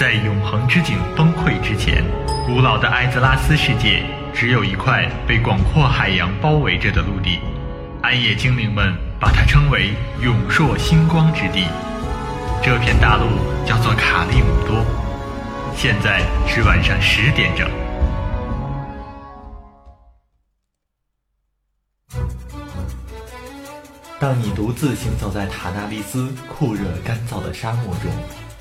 在永恒之井崩溃之前，古老的艾泽拉斯世界只有一块被广阔海洋包围着的陆地，暗夜精灵们把它称为永烁星光之地。这片大陆叫做卡利姆多。现在是晚上十点整。当你独自行走在塔纳利斯酷热干燥的沙漠中，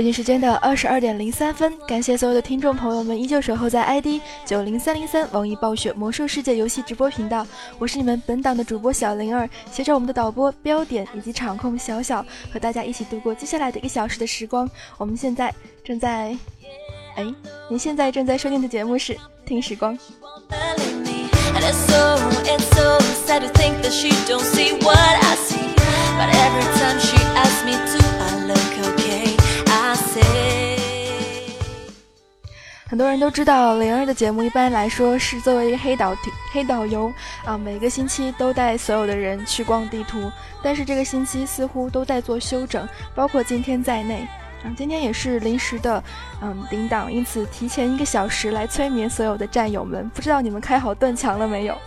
北京时间的二十二点零三分，感谢所有的听众朋友们依旧守候在 ID 九零三零三网易暴雪魔兽世界游戏直播频道，我是你们本档的主播小灵儿，携着我们的导播标点以及场控小小，和大家一起度过接下来的一个小时的时光。我们现在正在，哎，您现在正在收听的节目是听时光。很多人都知道，灵儿的节目一般来说是作为一个黑导黑导游啊，每个星期都带所有的人去逛地图。但是这个星期似乎都在做休整，包括今天在内。啊，今天也是临时的，嗯，领导，因此提前一个小时来催眠所有的战友们。不知道你们开好盾墙了没有？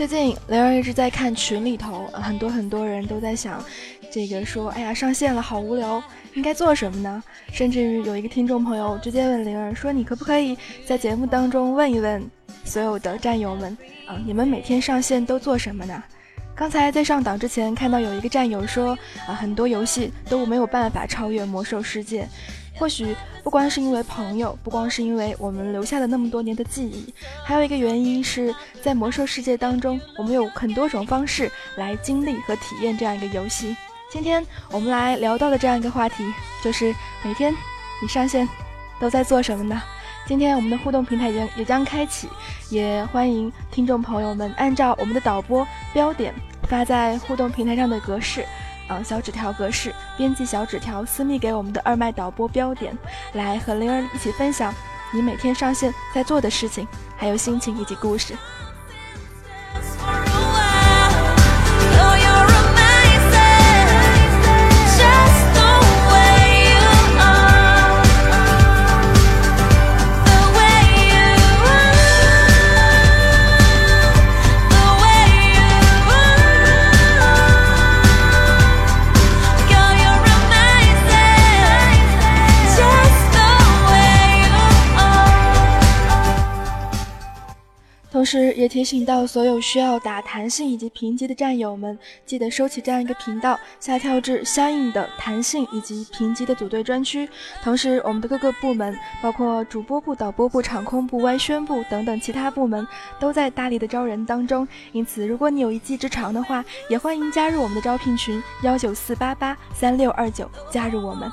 最近灵儿一直在看群里头，很多很多人都在想，这个说，哎呀，上线了好无聊，应该做什么呢？甚至于有一个听众朋友直接问灵儿说，你可不可以在节目当中问一问所有的战友们，啊，你们每天上线都做什么呢？刚才在上档之前看到有一个战友说，啊，很多游戏都没有办法超越魔兽世界。或许不光是因为朋友，不光是因为我们留下了那么多年的记忆，还有一个原因是在魔兽世界当中，我们有很多种方式来经历和体验这样一个游戏。今天我们来聊到的这样一个话题，就是每天你上线都在做什么呢？今天我们的互动平台也也将开启，也欢迎听众朋友们按照我们的导播标点发在互动平台上的格式。啊，小纸条格式编辑小纸条，私密给我们的二麦导播标点，来和灵儿一起分享你每天上线在做的事情，还有心情以及故事。同时也提醒到所有需要打弹性以及评级的战友们，记得收起这样一个频道，下跳至相应的弹性以及评级的组队专区。同时，我们的各个部门，包括主播部、导播部、场控部、外宣部等等其他部门，都在大力的招人当中。因此，如果你有一技之长的话，也欢迎加入我们的招聘群幺九四八八三六二九，加入我们。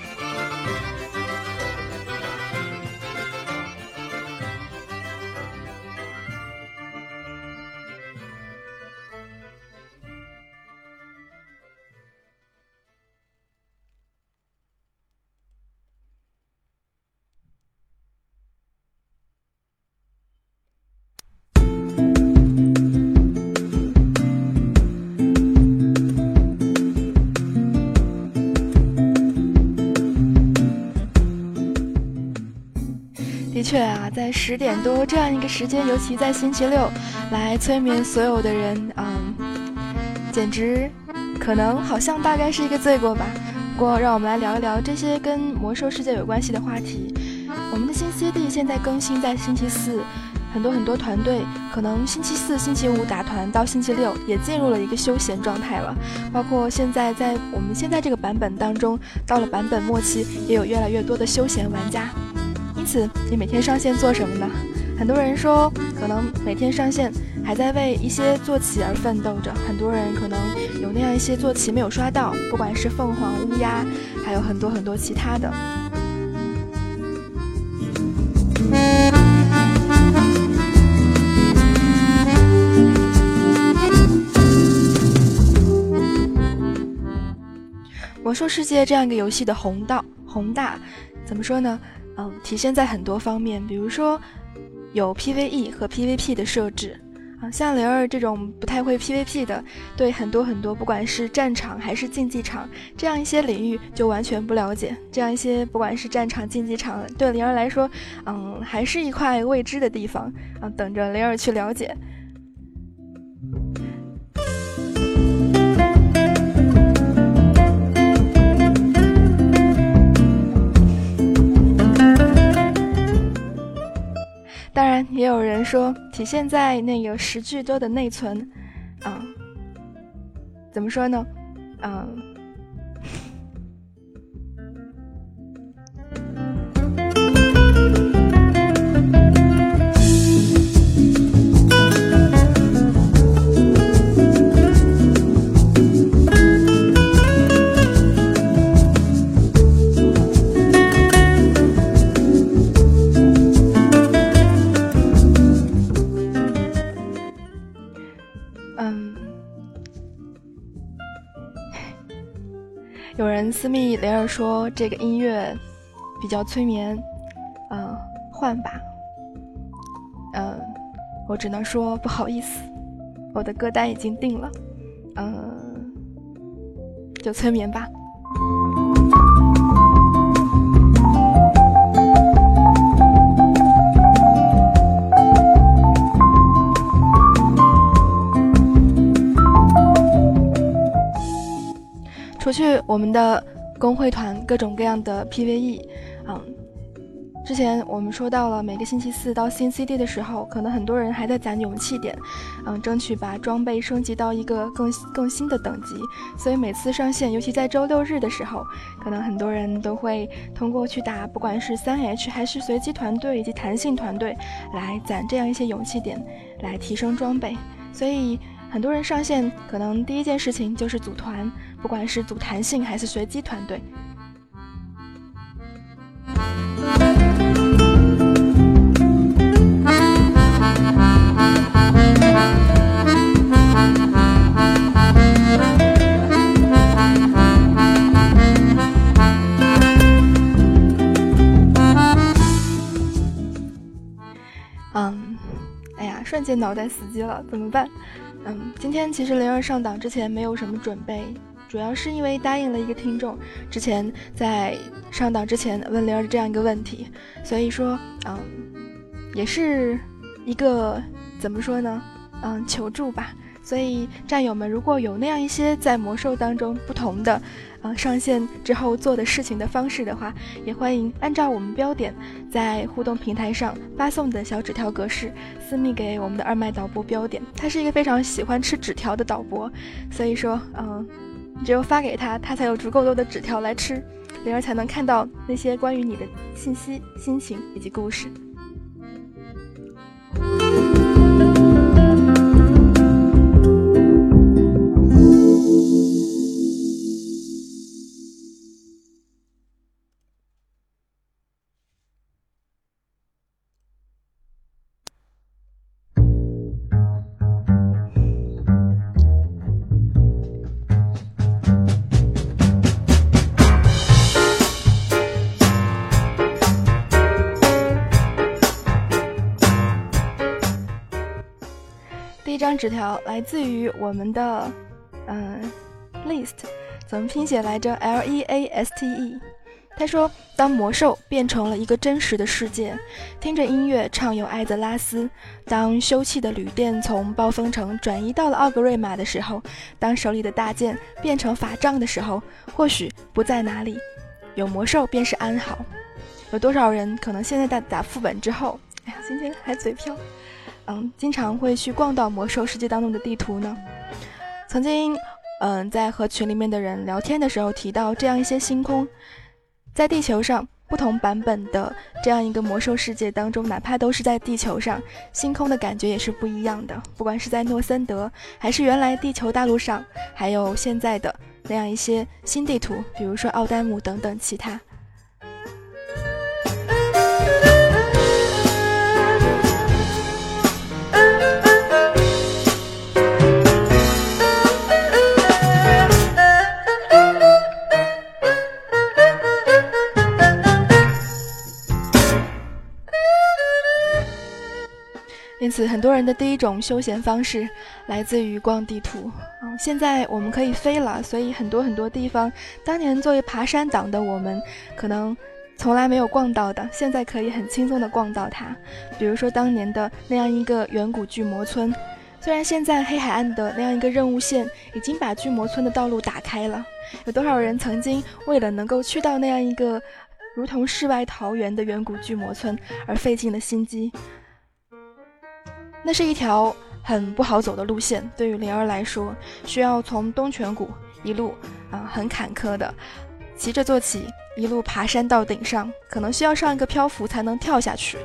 确啊，在十点多这样一个时间，尤其在星期六，来催眠所有的人，嗯，简直可能好像大概是一个罪过吧。不过，让我们来聊一聊这些跟魔兽世界有关系的话题。我们的新 CD 现在更新在星期四，很多很多团队可能星期四、星期五打团，到星期六也进入了一个休闲状态了。包括现在在我们现在这个版本当中，到了版本末期，也有越来越多的休闲玩家。因此你每天上线做什么呢？很多人说可能每天上线还在为一些坐骑而奋斗着很多人可能有那样一些坐骑没有刷到不管是凤凰乌鸦还有很多很多其他的。魔兽世界这样一个游戏的宏道宏大怎么说呢？嗯，体现在很多方面，比如说有 PVE 和 PVP 的设置。啊，像灵儿这种不太会 PVP 的，对很多很多，不管是战场还是竞技场这样一些领域就完全不了解。这样一些不管是战场、竞技场，对灵儿来说，嗯，还是一块未知的地方啊，等着灵儿去了解。当然，也有人说体现在那个十 G 多的内存，啊，怎么说呢？嗯。有人私密雷儿说：“这个音乐比较催眠，嗯，换吧。嗯，我只能说不好意思，我的歌单已经定了，嗯，就催眠吧。”除去我们的工会团各种各样的 PVE，嗯，之前我们说到了每个星期四到新 CD 的时候，可能很多人还在攒勇气点，嗯，争取把装备升级到一个更更新的等级。所以每次上线，尤其在周六日的时候，可能很多人都会通过去打，不管是三 H 还是随机团队以及弹性团队，来攒这样一些勇气点，来提升装备。所以。很多人上线，可能第一件事情就是组团，不管是组弹性还是随机团队。嗯，哎呀，瞬间脑袋死机了，怎么办？嗯，今天其实灵儿上档之前没有什么准备，主要是因为答应了一个听众，之前在上档之前问灵儿这样一个问题，所以说，嗯，也是一个怎么说呢，嗯，求助吧。所以战友们如果有那样一些在魔兽当中不同的。呃，上线之后做的事情的方式的话，也欢迎按照我们标点在互动平台上发送的小纸条格式私密给我们的二麦导播标点。他是一个非常喜欢吃纸条的导播，所以说，嗯，只有发给他，他才有足够多的纸条来吃，灵儿才能看到那些关于你的信息、心情以及故事。纸条来自于我们的，嗯，list，怎么拼写来着？L E A S T E。他说：“当魔兽变成了一个真实的世界，听着音乐畅游艾泽拉斯；当休憩的旅店从暴风城转移到了奥格瑞玛的时候；当手里的大剑变成法杖的时候，或许不在哪里，有魔兽便是安好。有多少人可能现在打打副本之后，哎呀，今天还嘴瓢。”嗯，经常会去逛到魔兽世界当中的地图呢。曾经，嗯，在和群里面的人聊天的时候提到这样一些星空，在地球上不同版本的这样一个魔兽世界当中，哪怕都是在地球上，星空的感觉也是不一样的。不管是在诺森德，还是原来地球大陆上，还有现在的那样一些新地图，比如说奥丹姆等等其他。很多人的第一种休闲方式来自于逛地图。现在我们可以飞了，所以很多很多地方，当年作为爬山党的我们，可能从来没有逛到的，现在可以很轻松的逛到它。比如说当年的那样一个远古巨魔村，虽然现在黑海岸的那样一个任务线已经把巨魔村的道路打开了，有多少人曾经为了能够去到那样一个如同世外桃源的远古巨魔村而费尽了心机？那是一条很不好走的路线，对于灵儿来说，需要从东泉谷一路啊很坎坷的骑着坐骑，一路爬山到顶上，可能需要上一个漂浮才能跳下去，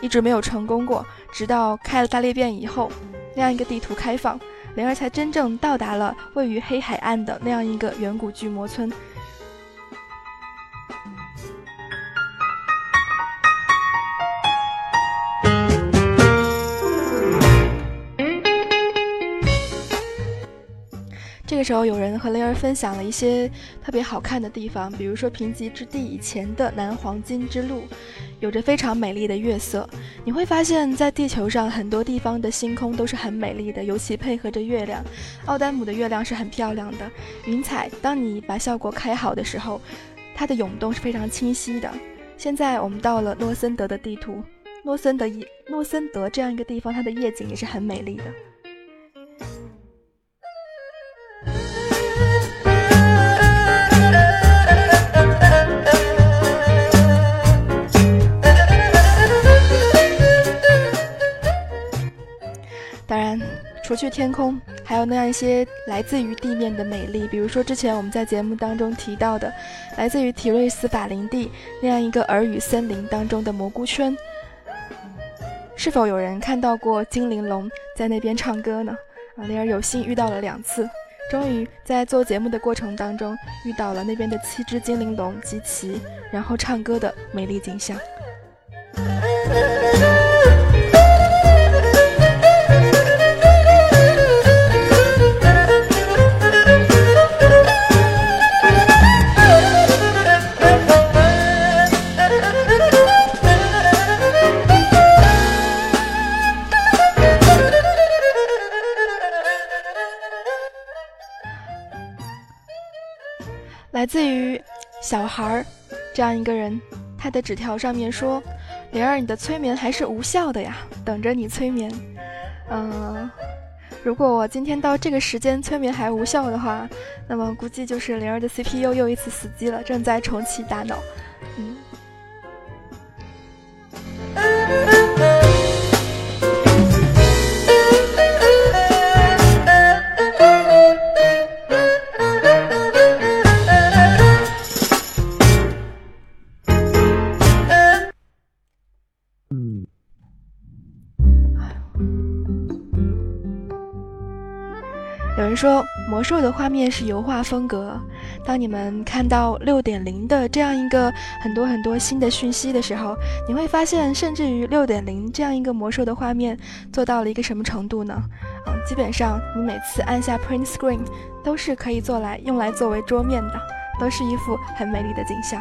一直没有成功过。直到开了大裂变以后，那样一个地图开放，灵儿才真正到达了位于黑海岸的那样一个远古巨魔村。这个时候，有人和雷儿分享了一些特别好看的地方，比如说贫瘠之地以前的南黄金之路，有着非常美丽的月色。你会发现在地球上很多地方的星空都是很美丽的，尤其配合着月亮。奥丹姆的月亮是很漂亮的，云彩当你把效果开好的时候，它的涌动是非常清晰的。现在我们到了诺森德的地图，诺森德一诺森德这样一个地方，它的夜景也是很美丽的。去天空，还有那样一些来自于地面的美丽，比如说之前我们在节目当中提到的，来自于提瑞斯法林地那样一个耳语森林当中的蘑菇圈。是否有人看到过精灵龙在那边唱歌呢？啊，灵儿有幸遇到了两次，终于在做节目的过程当中遇到了那边的七只精灵龙集齐，然后唱歌的美丽景象。来自于小孩儿这样一个人，他的纸条上面说：“灵儿，你的催眠还是无效的呀，等着你催眠。”嗯，如果我今天到这个时间催眠还无效的话，那么估计就是灵儿的 CPU 又一次死机了，正在重启大脑。嗯。说魔兽的画面是油画风格。当你们看到六点零的这样一个很多很多新的讯息的时候，你会发现，甚至于六点零这样一个魔兽的画面做到了一个什么程度呢？嗯，基本上你每次按下 Print Screen 都是可以做来用来作为桌面的，都是一幅很美丽的景象。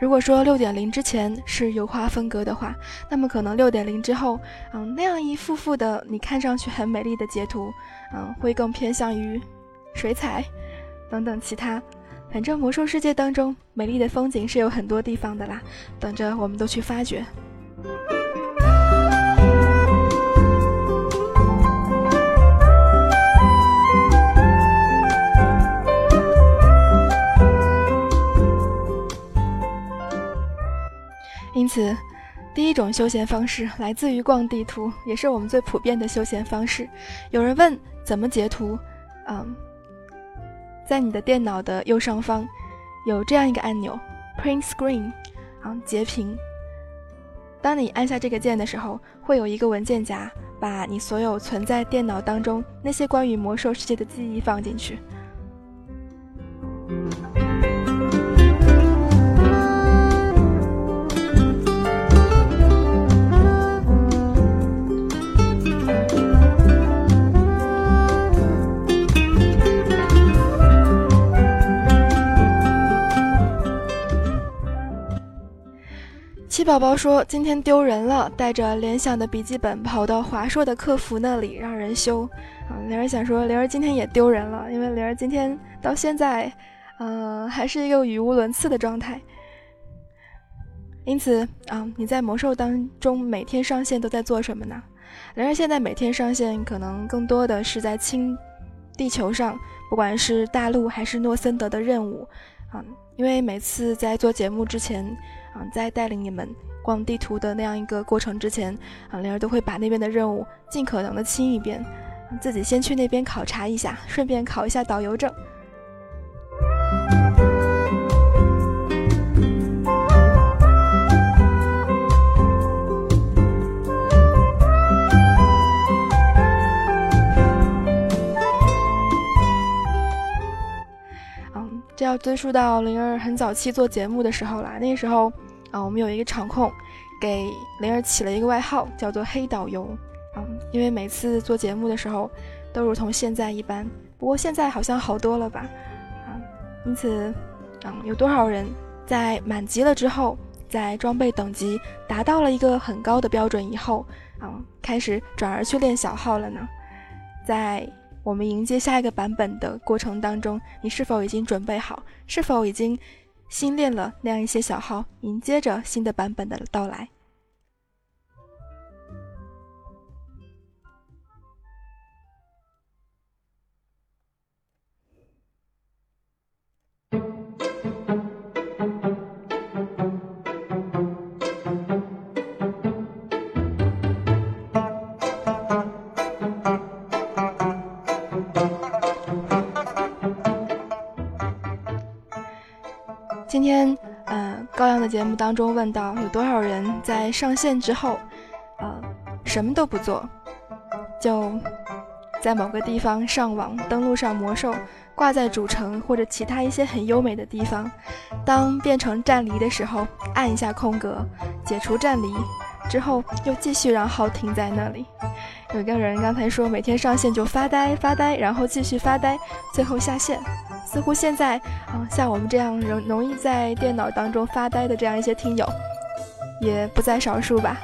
如果说六点零之前是油画风格的话，那么可能六点零之后，嗯，那样一幅幅的你看上去很美丽的截图，嗯，会更偏向于水彩等等其他。反正魔兽世界当中美丽的风景是有很多地方的啦，等着我们都去发掘。因此，第一种休闲方式来自于逛地图，也是我们最普遍的休闲方式。有人问怎么截图？嗯，在你的电脑的右上方有这样一个按钮，Print Screen，啊，截屏。当你按下这个键的时候，会有一个文件夹，把你所有存在电脑当中那些关于魔兽世界的记忆放进去。七宝宝说今天丢人了，带着联想的笔记本跑到华硕的客服那里让人修。啊，灵儿想说灵儿今天也丢人了，因为灵儿今天到现在，嗯，还是一个语无伦次的状态。因此啊，你在魔兽当中每天上线都在做什么呢？灵儿现在每天上线可能更多的是在清地球上，不管是大陆还是诺森德的任务，啊，因为每次在做节目之前，啊，在带领你们逛地图的那样一个过程之前，啊，灵儿都会把那边的任务尽可能的清一遍，自己先去那边考察一下，顺便考一下导游证。这要追溯到灵儿很早期做节目的时候啦。那时候啊，我们有一个场控给灵儿起了一个外号，叫做“黑导游”。嗯，因为每次做节目的时候都如同现在一般，不过现在好像好多了吧？啊，因此，嗯，有多少人在满级了之后，在装备等级达到了一个很高的标准以后，啊，开始转而去练小号了呢？在。我们迎接下一个版本的过程当中，你是否已经准备好？是否已经新练了那样一些小号，迎接着新的版本的到来？今天，嗯，高阳的节目当中问到，有多少人在上线之后，呃，什么都不做，就在某个地方上网，登录上魔兽，挂在主城或者其他一些很优美的地方，当变成战离的时候，按一下空格，解除战离，之后又继续让号停在那里。有一个人刚才说，每天上线就发呆发呆，然后继续发呆，最后下线。似乎现在，嗯，像我们这样容容易在电脑当中发呆的这样一些听友，也不在少数吧。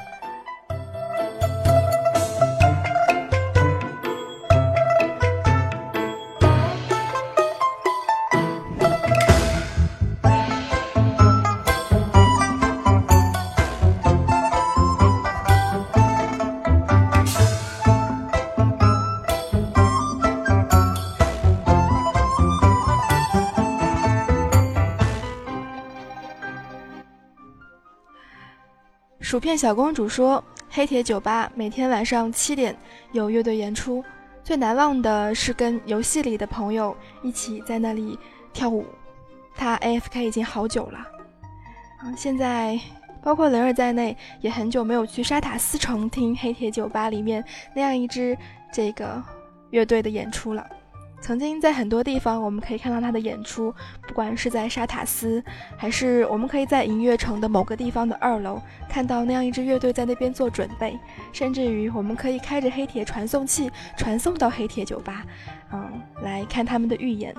薯片小公主说：“黑铁酒吧每天晚上七点有乐队演出，最难忘的是跟游戏里的朋友一起在那里跳舞。他 A F K 已经好久了，现在包括雷儿在内也很久没有去沙塔斯城听黑铁酒吧里面那样一支这个乐队的演出了。”曾经在很多地方，我们可以看到他的演出，不管是在沙塔斯，还是我们可以在银月城的某个地方的二楼看到那样一支乐队在那边做准备，甚至于我们可以开着黑铁传送器传送到黑铁酒吧，嗯，来看他们的预演。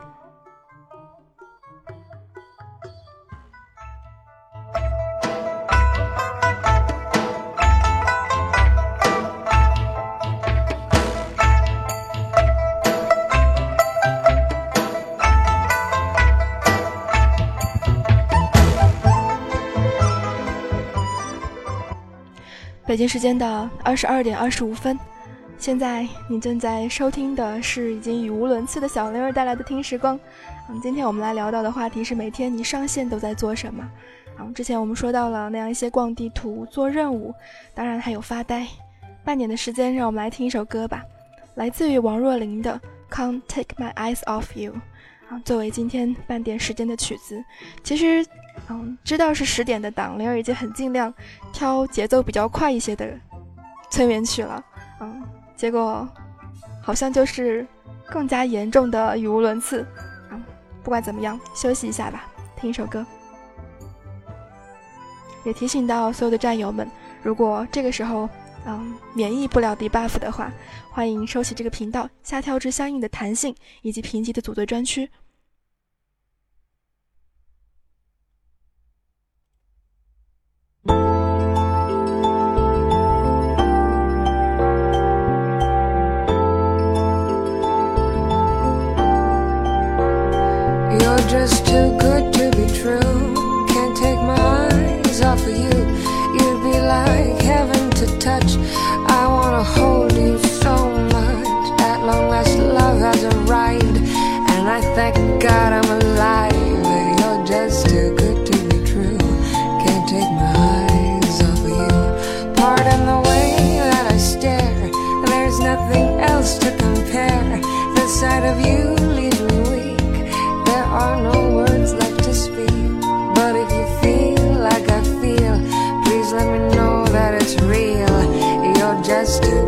北京时间的二十二点二十五分，现在你正在收听的是已经语无伦次的小玲儿带来的听时光。嗯，今天我们来聊到的话题是每天你上线都在做什么？嗯，之前我们说到了那样一些逛地图、做任务，当然还有发呆。半点的时间，让我们来听一首歌吧，来自于王若琳的《Can't Take My Eyes Off You》。啊，作为今天半点时间的曲子，其实。嗯，知道是十点的档，灵儿已经很尽量挑节奏比较快一些的催眠曲了。嗯，结果好像就是更加严重的语无伦次。嗯，不管怎么样，休息一下吧，听一首歌。也提醒到所有的战友们，如果这个时候嗯免疫不了 debuff 的话，欢迎收起这个频道，下跳至相应的弹性以及评级的组队专区。To compare. The sight of you leaves me weak. There are no words left to speak. But if you feel like I feel, please let me know that it's real. You're just too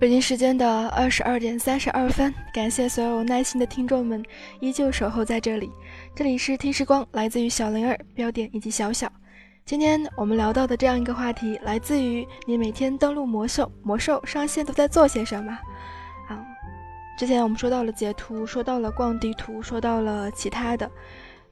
北京时间的二十二点三十二分，感谢所有耐心的听众们依旧守候在这里。这里是听时光，来自于小灵儿、标点以及小小。今天我们聊到的这样一个话题，来自于你每天登录魔兽，魔兽上线都在做些什么？啊，之前我们说到了截图，说到了逛地图，说到了其他的。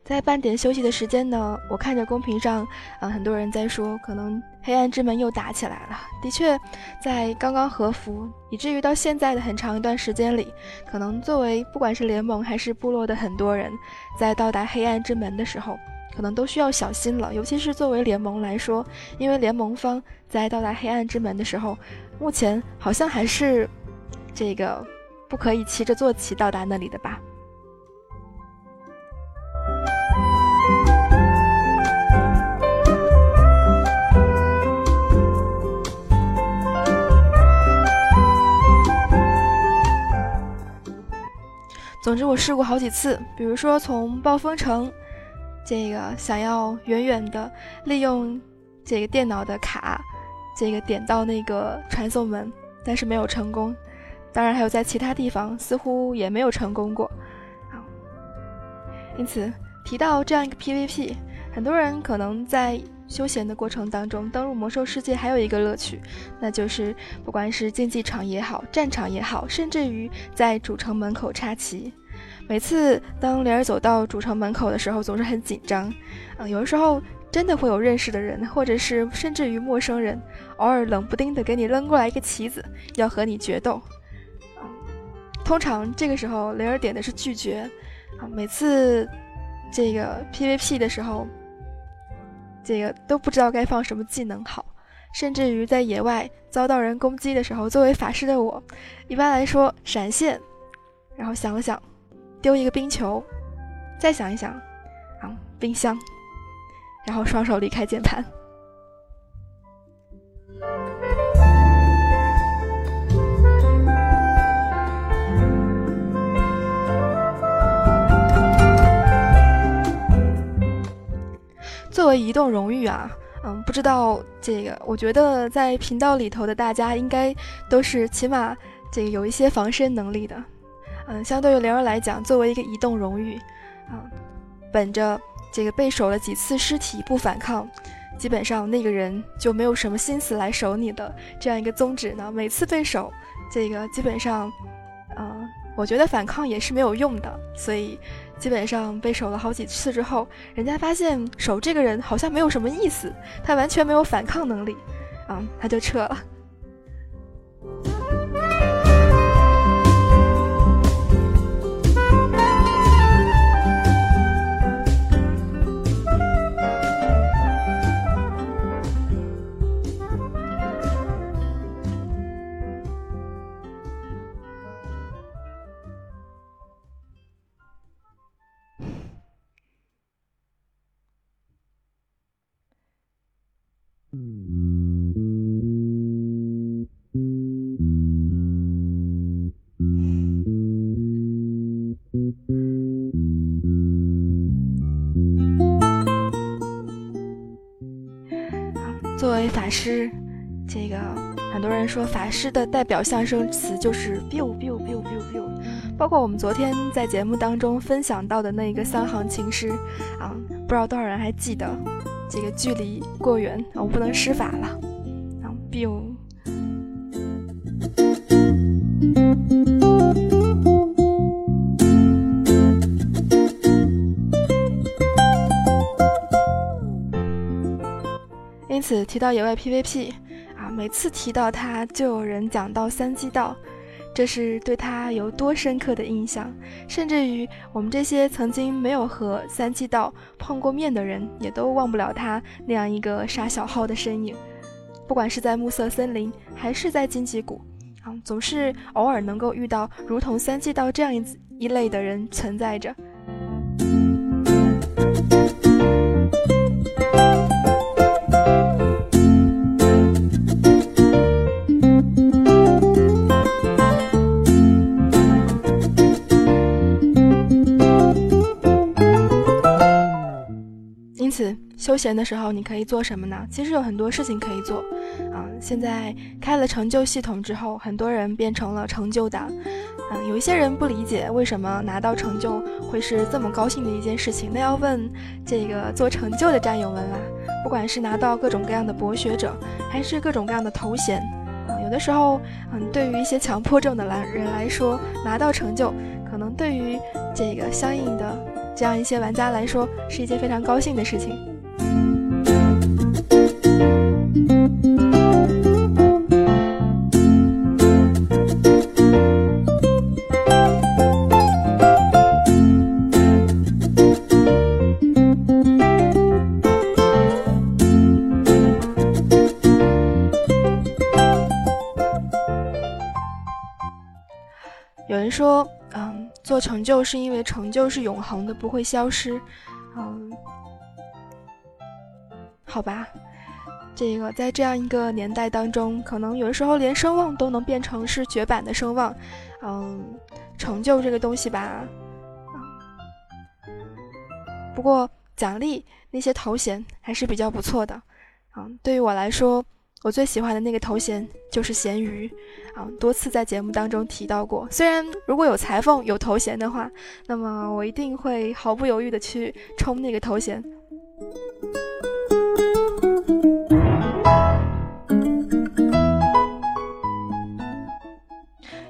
在半点休息的时间呢，我看着公屏上，嗯，很多人在说，可能黑暗之门又打起来了。的确，在刚刚和服，以至于到现在的很长一段时间里，可能作为不管是联盟还是部落的很多人，在到达黑暗之门的时候，可能都需要小心了。尤其是作为联盟来说，因为联盟方在到达黑暗之门的时候，目前好像还是这个不可以骑着坐骑到达那里的吧。总之，我试过好几次，比如说从暴风城，这个想要远远的利用这个电脑的卡，这个点到那个传送门，但是没有成功。当然，还有在其他地方似乎也没有成功过。因此提到这样一个 PVP，很多人可能在休闲的过程当中登入魔兽世界，还有一个乐趣，那就是不管是竞技场也好，战场也好，甚至于在主城门口插旗。每次当雷儿走到主城门口的时候，总是很紧张，啊，有的时候真的会有认识的人，或者是甚至于陌生人，偶尔冷不丁的给你扔过来一个旗子，要和你决斗，啊，通常这个时候雷儿点的是拒绝，啊，每次这个 PVP 的时候，这个都不知道该放什么技能好，甚至于在野外遭到人攻击的时候，作为法师的我，一般来说闪现，然后想了想。丢一个冰球，再想一想，啊，冰箱，然后双手离开键盘。作为移动荣誉啊，嗯，不知道这个，我觉得在频道里头的大家应该都是起码这个有一些防身能力的。嗯，相对于灵儿来讲，作为一个移动荣誉，啊，本着这个被守了几次尸体不反抗，基本上那个人就没有什么心思来守你的这样一个宗旨呢。每次被守，这个基本上，嗯，我觉得反抗也是没有用的。所以基本上被守了好几次之后，人家发现守这个人好像没有什么意思，他完全没有反抗能力，啊，他就撤了。法师，这个很多人说法师的代表象声词就是 biu biu biu biu biu，包括我们昨天在节目当中分享到的那一个三行情诗啊，不知道多少人还记得。这个距离过远，我不能施法了。然后 biu，此提到野外 PVP 啊，每次提到他，就有人讲到三季道。这是对他有多深刻的印象，甚至于我们这些曾经没有和三季道碰过面的人，也都忘不了他那样一个杀小号的身影。不管是在暮色森林，还是在荆棘谷，啊，总是偶尔能够遇到如同三季道这样一一类的人存在着。休闲的时候你可以做什么呢？其实有很多事情可以做。啊，现在开了成就系统之后，很多人变成了成就党。嗯，有一些人不理解为什么拿到成就会是这么高兴的一件事情，那要问这个做成就的战友们啦。不管是拿到各种各样的博学者，还是各种各样的头衔，啊，有的时候，嗯，对于一些强迫症的来人来说，拿到成就，可能对于这个相应的这样一些玩家来说，是一件非常高兴的事情。有人说，嗯，做成就是因为成就是永恒的，不会消失。嗯，好吧，这个在这样一个年代当中，可能有的时候连声望都能变成是绝版的声望。嗯，成就这个东西吧，不过奖励那些头衔还是比较不错的。嗯，对于我来说。我最喜欢的那个头衔就是咸鱼，啊，多次在节目当中提到过。虽然如果有裁缝有头衔的话，那么我一定会毫不犹豫的去冲那个头衔。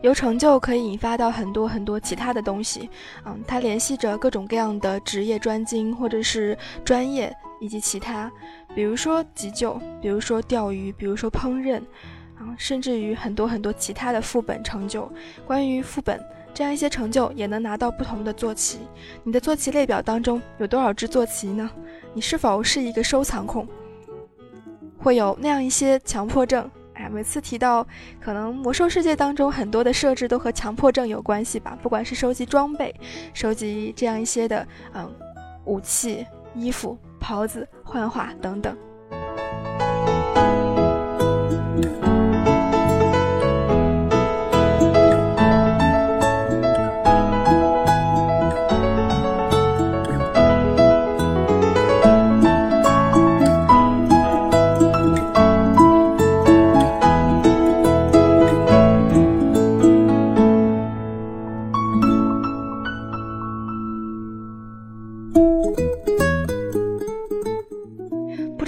有成就可以引发到很多很多其他的东西，嗯，它联系着各种各样的职业专精或者是专业以及其他，比如说急救，比如说钓鱼，比如说烹饪，啊，甚至于很多很多其他的副本成就。关于副本这样一些成就，也能拿到不同的坐骑。你的坐骑列表当中有多少只坐骑呢？你是否是一个收藏控？会有那样一些强迫症？哎，每次提到，可能魔兽世界当中很多的设置都和强迫症有关系吧？不管是收集装备，收集这样一些的，嗯，武器、衣服、袍子、幻化等等。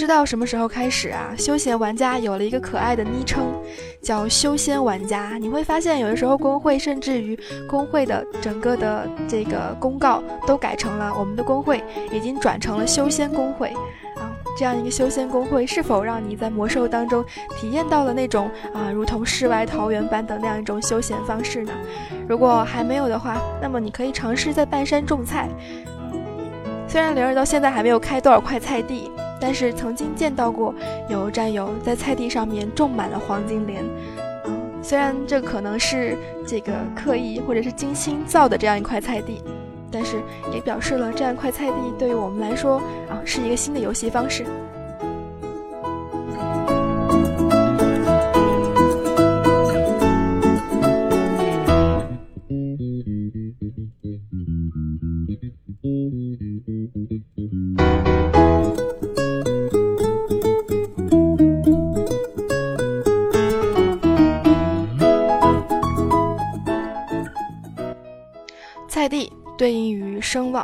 不知道什么时候开始啊？休闲玩家有了一个可爱的昵称，叫“修仙玩家”。你会发现，有的时候工会甚至于工会的整个的这个公告都改成了“我们的工会已经转成了修仙工会”。啊，这样一个修仙工会是否让你在魔兽当中体验到了那种啊，如同世外桃源般的那样一种休闲方式呢？如果还没有的话，那么你可以尝试在半山种菜。虽然灵儿到现在还没有开多少块菜地。但是曾经见到过有战友在菜地上面种满了黄金莲，嗯，虽然这可能是这个刻意或者是精心造的这样一块菜地，但是也表示了这样一块菜地对于我们来说啊是一个新的游戏方式。对应于声望，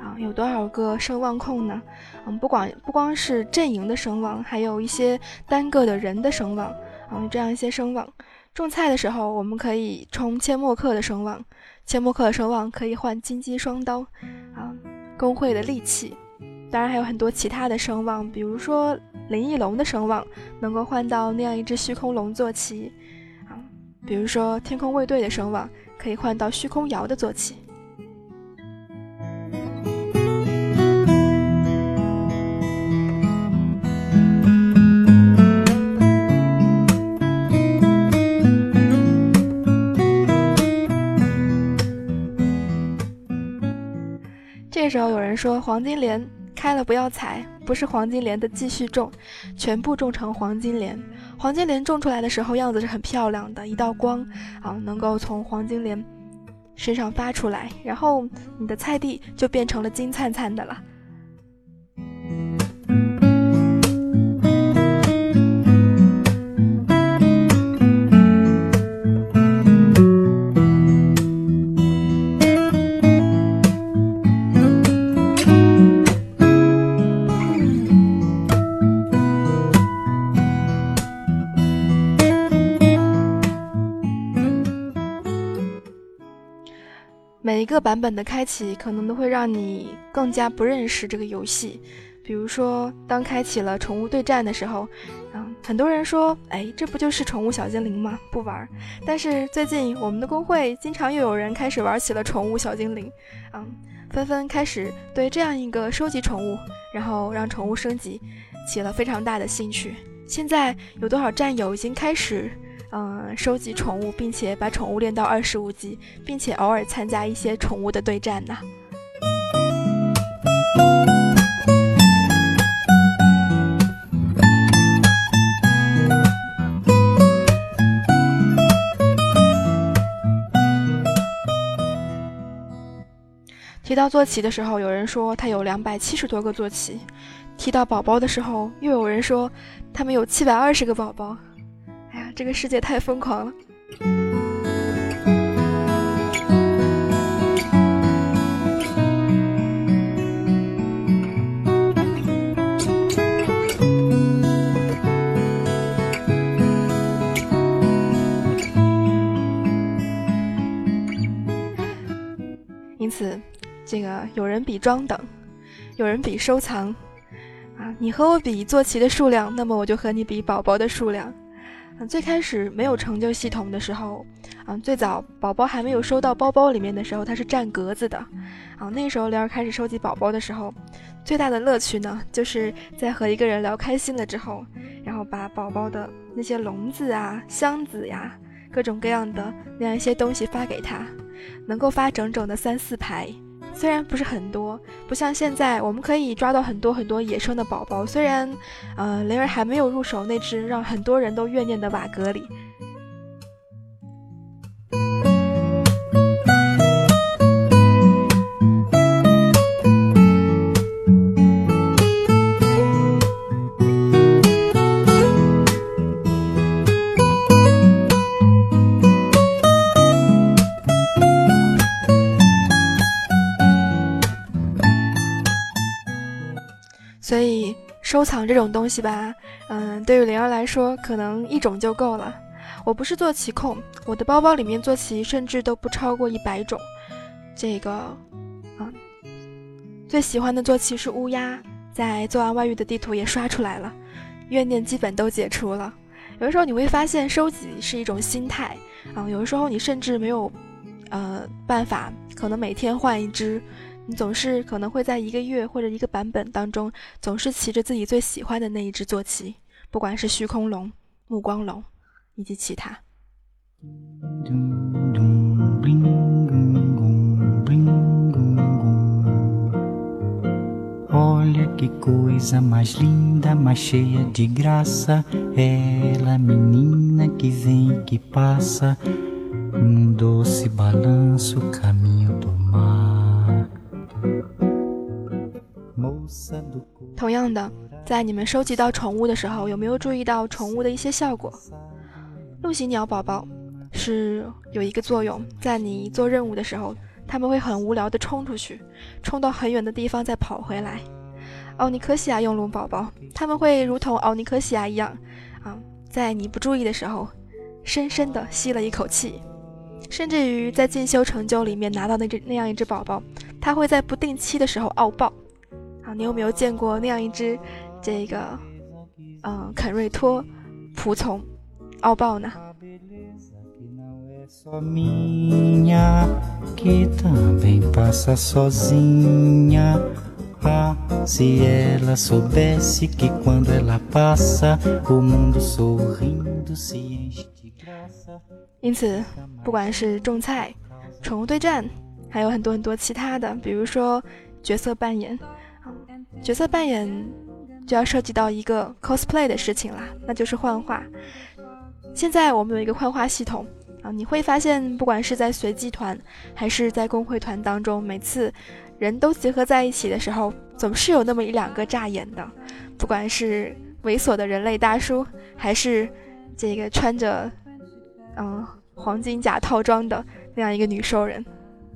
啊，有多少个声望控呢？嗯，不光不光是阵营的声望，还有一些单个的人的声望，啊，这样一些声望。种菜的时候，我们可以冲阡陌客的声望，阡陌客的声望可以换金鸡双刀，啊，工会的利器，当然还有很多其他的声望，比如说林翼龙的声望能够换到那样一只虚空龙坐骑，啊，比如说天空卫队的声望可以换到虚空瑶的坐骑。时候有人说黄金莲开了不要采，不是黄金莲的继续种，全部种成黄金莲。黄金莲种出来的时候样子是很漂亮的，一道光啊能够从黄金莲身上发出来，然后你的菜地就变成了金灿灿的了。每个版本的开启，可能都会让你更加不认识这个游戏。比如说，当开启了宠物对战的时候，嗯，很多人说，哎，这不就是宠物小精灵吗？不玩。但是最近我们的公会经常又有人开始玩起了宠物小精灵，嗯，纷纷开始对这样一个收集宠物，然后让宠物升级，起了非常大的兴趣。现在有多少战友已经开始？嗯，收集宠物，并且把宠物练到二十五级，并且偶尔参加一些宠物的对战呢。提到坐骑的时候，有人说他有两百七十多个坐骑；提到宝宝的时候，又有人说他们有七百二十个宝宝。这个世界太疯狂了！因此，这个有人比装等，有人比收藏，啊，你和我比坐骑的数量，那么我就和你比宝宝的数量。最开始没有成就系统的时候，嗯，最早宝宝还没有收到包包里面的时候，它是占格子的，啊，那时候莲儿开始收集宝宝的时候，最大的乐趣呢，就是在和一个人聊开心了之后，然后把宝宝的那些笼子啊、箱子呀、各种各样的那样一些东西发给他，能够发整整的三四排。虽然不是很多，不像现在，我们可以抓到很多很多野生的宝宝。虽然，呃，雷儿还没有入手那只让很多人都怨念的瓦格里。收藏这种东西吧，嗯，对于灵儿来说，可能一种就够了。我不是坐骑控，我的包包里面坐骑甚至都不超过一百种。这个，嗯，最喜欢的坐骑是乌鸦，在做完外遇的地图也刷出来了，怨念基本都解除了。有的时候你会发现，收集是一种心态啊，有的时候你甚至没有，呃，办法，可能每天换一只。你总是可能会在一个月或者一个版本当中，总是骑着自己最喜欢的那一只坐骑，不管是虚空龙、目光龙，以及其他。同样的，在你们收集到宠物的时候，有没有注意到宠物的一些效果？陆行鸟宝宝是有一个作用，在你做任务的时候，他们会很无聊的冲出去，冲到很远的地方再跑回来。奥尼科西亚用龙宝宝，他们会如同奥尼科西亚一样，啊，在你不注意的时候，深深的吸了一口气，甚至于在进修成就里面拿到那只那样一只宝宝，它会在不定期的时候傲爆。你有没有见过那样一只这个嗯肯瑞托仆从奥豹呢？Só minha que também passa sozinha. Ah, se ela soubesse que quando ela passa, o mundo sorrindo se enche de graça. 因此，不管是种菜、宠物对战，还有很多很多其他的，比如说角色扮演，角色扮演就要涉及到一个 cosplay 的事情啦，那就是幻化。现在我们有一个幻化系统啊，你会发现，不管是在随机团还是在公会团当中，每次人都结合在一起的时候，总是有那么一两个炸眼的，不管是猥琐的人类大叔，还是这个穿着嗯黄金甲套装的那样一个女兽人，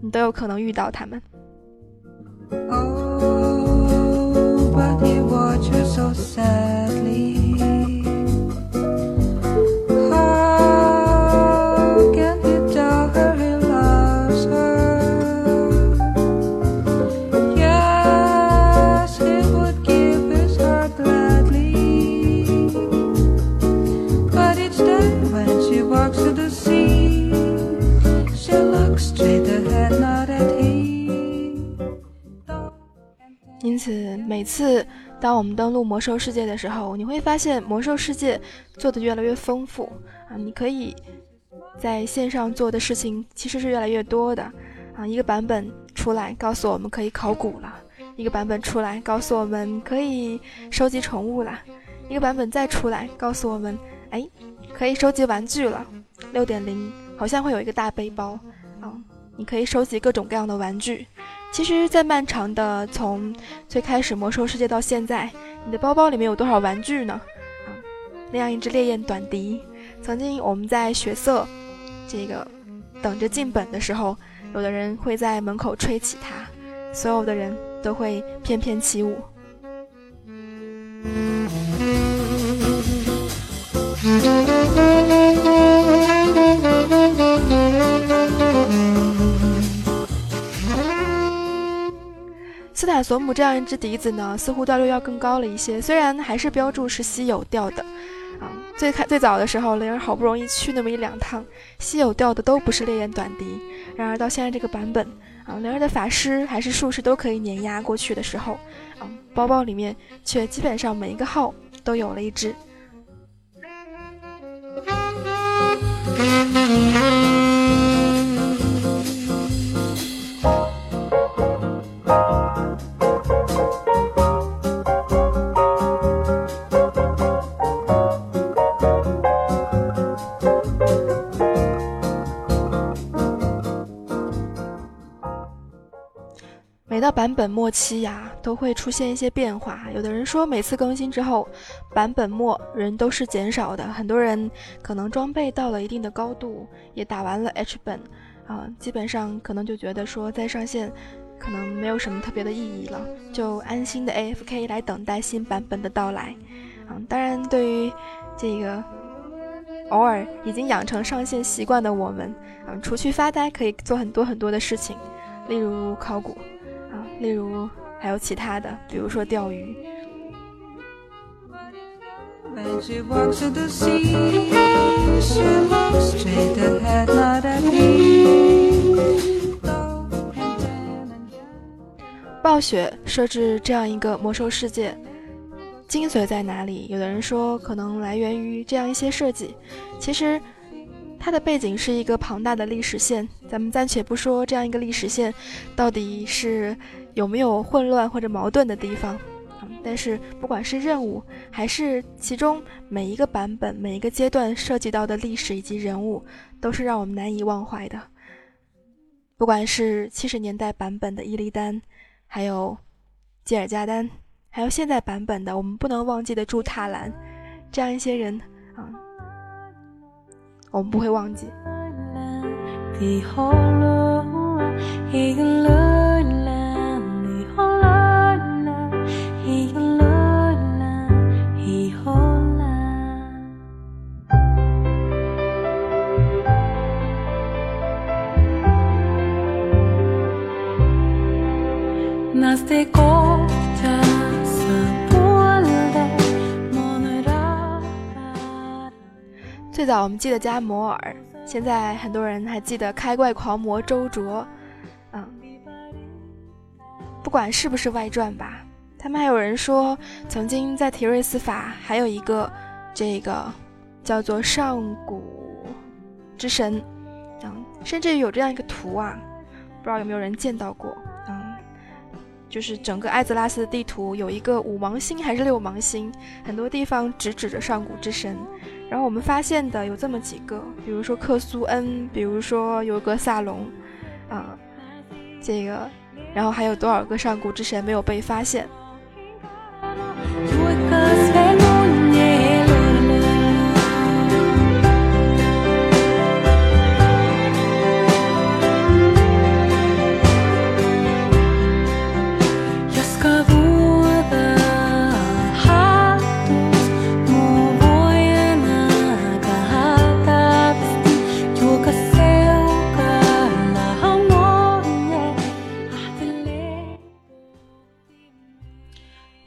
你都有可能遇到他们。But he watched her so sadly. 此，每次当我们登录魔兽世界的时候，你会发现魔兽世界做的越来越丰富啊！你可以在线上做的事情其实是越来越多的啊！一个版本出来告诉我们可以考古了，一个版本出来告诉我们可以收集宠物了，一个版本再出来告诉我们，哎，可以收集玩具了。六点零好像会有一个大背包啊，你可以收集各种各样的玩具。其实，在漫长的从最开始魔兽世界到现在，你的包包里面有多少玩具呢？啊，那样一只烈焰短笛，曾经我们在血色这个等着进本的时候，有的人会在门口吹起它，所有的人都会翩翩起舞。斯坦索姆这样一只笛子呢，似乎调率要更高了一些，虽然还是标注是稀有调的，啊，最开最早的时候，雷儿好不容易去那么一两趟，稀有调的都不是烈焰短笛，然而到现在这个版本，啊，雷儿的法师还是术士都可以碾压过去的时候，啊，包包里面却基本上每一个号都有了一只。到版本末期呀，都会出现一些变化。有的人说，每次更新之后，版本末人都是减少的。很多人可能装备到了一定的高度，也打完了 H 本，啊，基本上可能就觉得说再上线，可能没有什么特别的意义了，就安心的 AFK 来等待新版本的到来。啊，当然，对于这个偶尔已经养成上线习惯的我们，啊，除去发呆，可以做很多很多的事情，例如考古。例如还有其他的，比如说钓鱼。暴雪设置这样一个魔兽世界，精髓在哪里？有的人说可能来源于这样一些设计，其实它的背景是一个庞大的历史线。咱们暂且不说这样一个历史线到底是有没有混乱或者矛盾的地方，但是不管是任务还是其中每一个版本、每一个阶段涉及到的历史以及人物，都是让我们难以忘怀的。不管是七十年代版本的伊利丹，还有吉尔加丹，还有现在版本的我们不能忘记的朱塔兰，这样一些人啊，我们不会忘记。最早我们记得加摩尔，现在很多人还记得开怪狂魔周卓，嗯，不管是不是外传吧，他们还有人说，曾经在提瑞斯法还有一个这个叫做上古之神，嗯，甚至有这样一个图啊，不知道有没有人见到过。就是整个艾泽拉斯的地图有一个五芒星还是六芒星，很多地方直指着上古之神。然后我们发现的有这么几个，比如说克苏恩，比如说尤格萨隆，啊，这个，然后还有多少个上古之神没有被发现？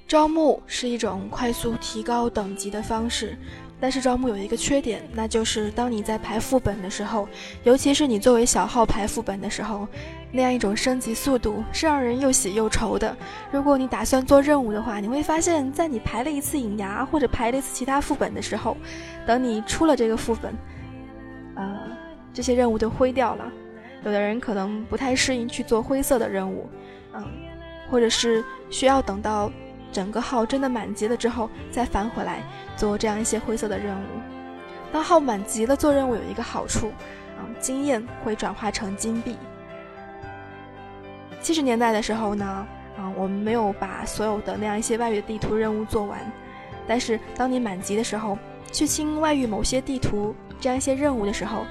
招募是一种快速提高等级的方式，但是招募有一个缺点，那就是当你在排副本的时候，尤其是你作为小号排副本的时候，那样一种升级速度是让人又喜又愁的。如果你打算做任务的话，你会发现在你排了一次隐牙或者排了一次其他副本的时候，等你出了这个副本，呃，这些任务就灰掉了。有的人可能不太适应去做灰色的任务，嗯，或者是需要等到。整个号真的满级了之后，再返回来做这样一些灰色的任务。当号满级了，做任务有一个好处，啊，经验会转化成金币。七十年代的时候呢，啊，我们没有把所有的那样一些外域地图任务做完，但是当你满级的时候，去清外域某些地图这样一些任务的时候，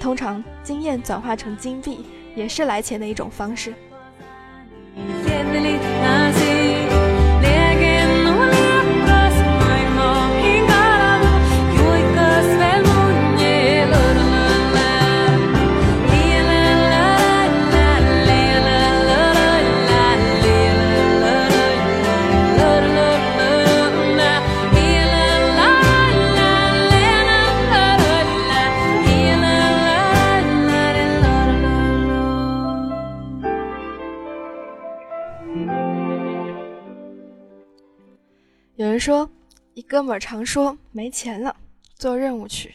通常经验转化成金币也是来钱的一种方式。说，一哥们儿常说没钱了，做任务去。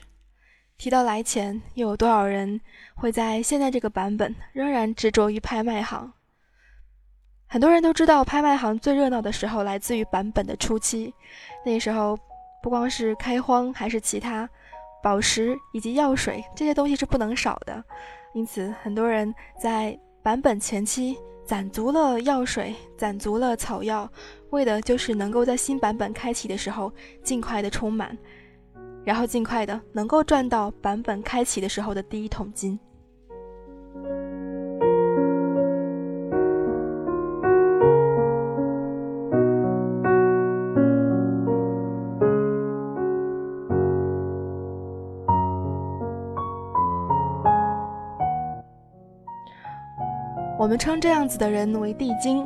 提到来钱，又有多少人会在现在这个版本仍然执着于拍卖行？很多人都知道，拍卖行最热闹的时候来自于版本的初期，那时候不光是开荒，还是其他宝石以及药水这些东西是不能少的。因此，很多人在版本前期攒足了药水，攒足了草药。为的就是能够在新版本开启的时候尽快的充满，然后尽快的能够赚到版本开启的时候的第一桶金。我们称这样子的人为地精。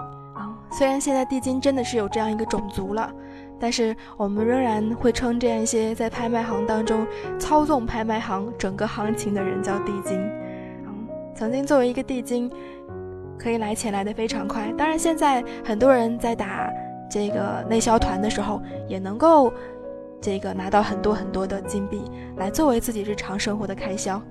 虽然现在地精真的是有这样一个种族了，但是我们仍然会称这样一些在拍卖行当中操纵拍卖行整个行情的人叫地精。曾经作为一个地精，可以来钱来的非常快。当然，现在很多人在打这个内销团的时候，也能够这个拿到很多很多的金币来作为自己日常生活的开销。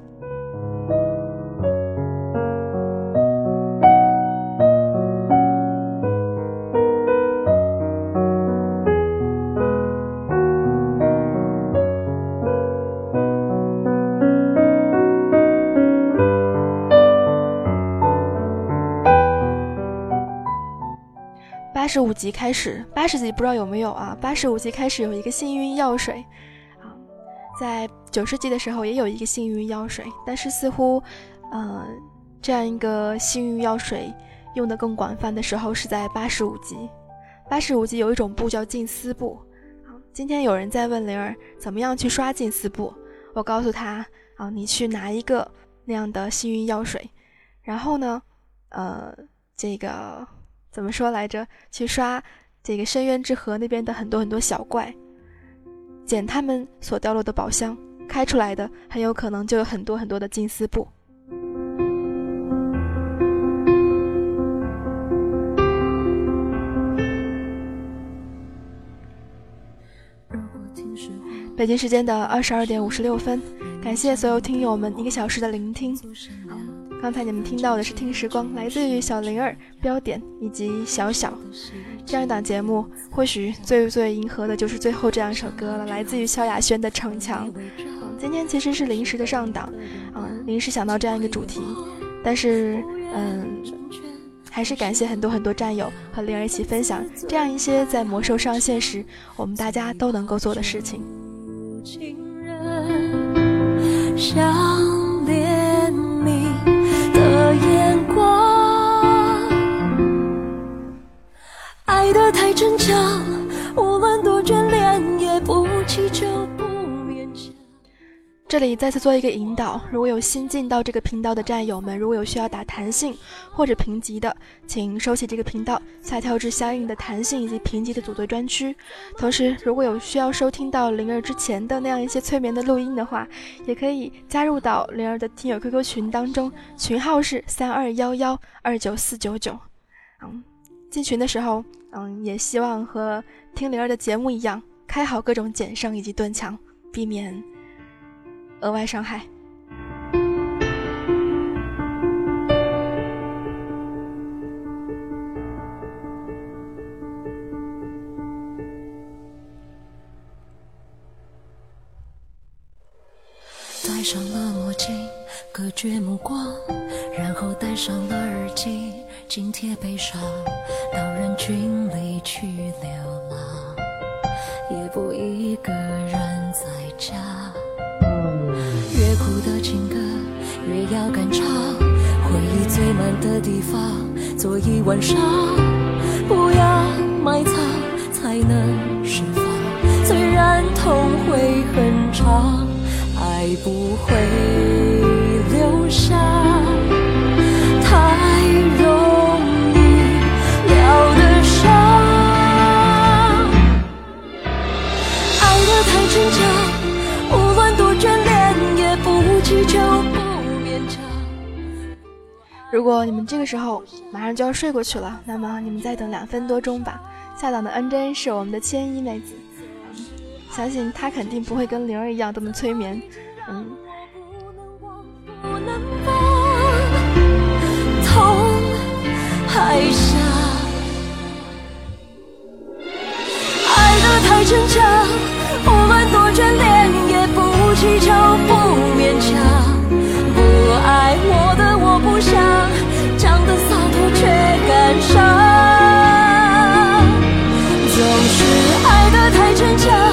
五级开始，八十级不知道有没有啊？八十五级开始有一个幸运药水，啊，在九十级的时候也有一个幸运药水，但是似乎，呃，这样一个幸运药水用的更广泛的时候是在八十五级。八十五级有一种布叫静思布，啊，今天有人在问灵儿怎么样去刷静思布，我告诉他，啊，你去拿一个那样的幸运药水，然后呢，呃，这个。怎么说来着？去刷这个深渊之河那边的很多很多小怪，捡他们所掉落的宝箱，开出来的很有可能就有很多很多的金丝布。北京时间的二十二点五十六分，感谢所有听友们一个小时的聆听。刚才你们听到的是《听时光》，来自于小灵儿、标点以及小小。这样一档节目，或许最最迎合的就是最后这样一首歌了，来自于萧亚轩的《逞强》。今天其实是临时的上档，嗯，临时想到这样一个主题，但是嗯，还是感谢很多很多战友和灵儿一起分享这样一些在魔兽上线时我们大家都能够做的事情。想念太逞强，无论多眷恋，也不祈求，不勉强。这里再次做一个引导，如果有新进到这个频道的战友们，如果有需要打弹性或者评级的，请收起这个频道，下跳至相应的弹性以及评级的组队专区。同时，如果有需要收听到灵儿之前的那样一些催眠的录音的话，也可以加入到灵儿的听友 QQ 群当中，群号是三二幺幺二九四九九。嗯，进群的时候，嗯，也希望和听灵儿的节目一样，开好各种减伤以及盾墙，避免。额外伤害。戴上了墨镜，隔绝目光，然后戴上了耳机，紧贴悲伤，到人群里去流浪，也不一个人在家。越苦的情歌越要敢唱，回忆最满的地方坐一晚上，不要埋藏才能释放。虽然痛会很长，爱不会留下，如果你们这个时候马上就要睡过去了，那么你们再等两分多钟吧。下档的 NJ 是我们的千一妹子，相信她肯定不会跟灵儿一样这么催眠。嗯。坚强，不多眷恋，也不求，不勉强。爱我的我不想讲得洒脱却感伤。总是爱得太逞强